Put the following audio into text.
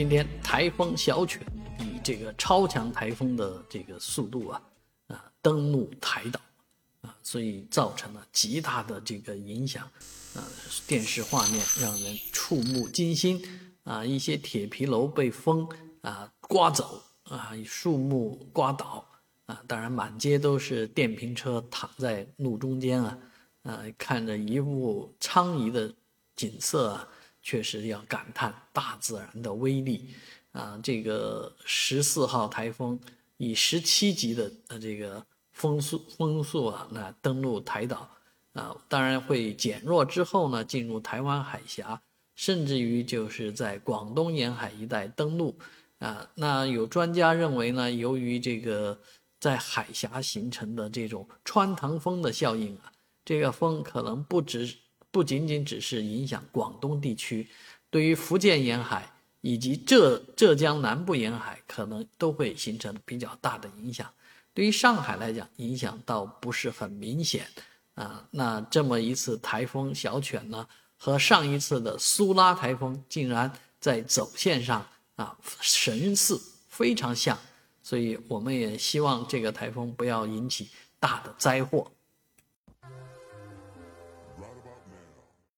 今天台风小犬以这个超强台风的这个速度啊啊登陆台岛啊，所以造成了极大的这个影响啊，电视画面让人触目惊心啊，一些铁皮楼被风啊刮走啊，树木刮倒啊，当然满街都是电瓶车躺在路中间啊，啊，看着一副苍夷的景色啊。确实要感叹大自然的威力啊！这个十四号台风以十七级的呃这个风速风速啊，那登陆台岛啊，当然会减弱之后呢，进入台湾海峡，甚至于就是在广东沿海一带登陆啊。那有专家认为呢，由于这个在海峡形成的这种穿堂风的效应啊，这个风可能不止。不仅仅只是影响广东地区，对于福建沿海以及浙浙江南部沿海，可能都会形成比较大的影响。对于上海来讲，影响倒不是很明显啊。那这么一次台风小犬呢，和上一次的苏拉台风竟然在走线上啊神似，非常像。所以我们也希望这个台风不要引起大的灾祸。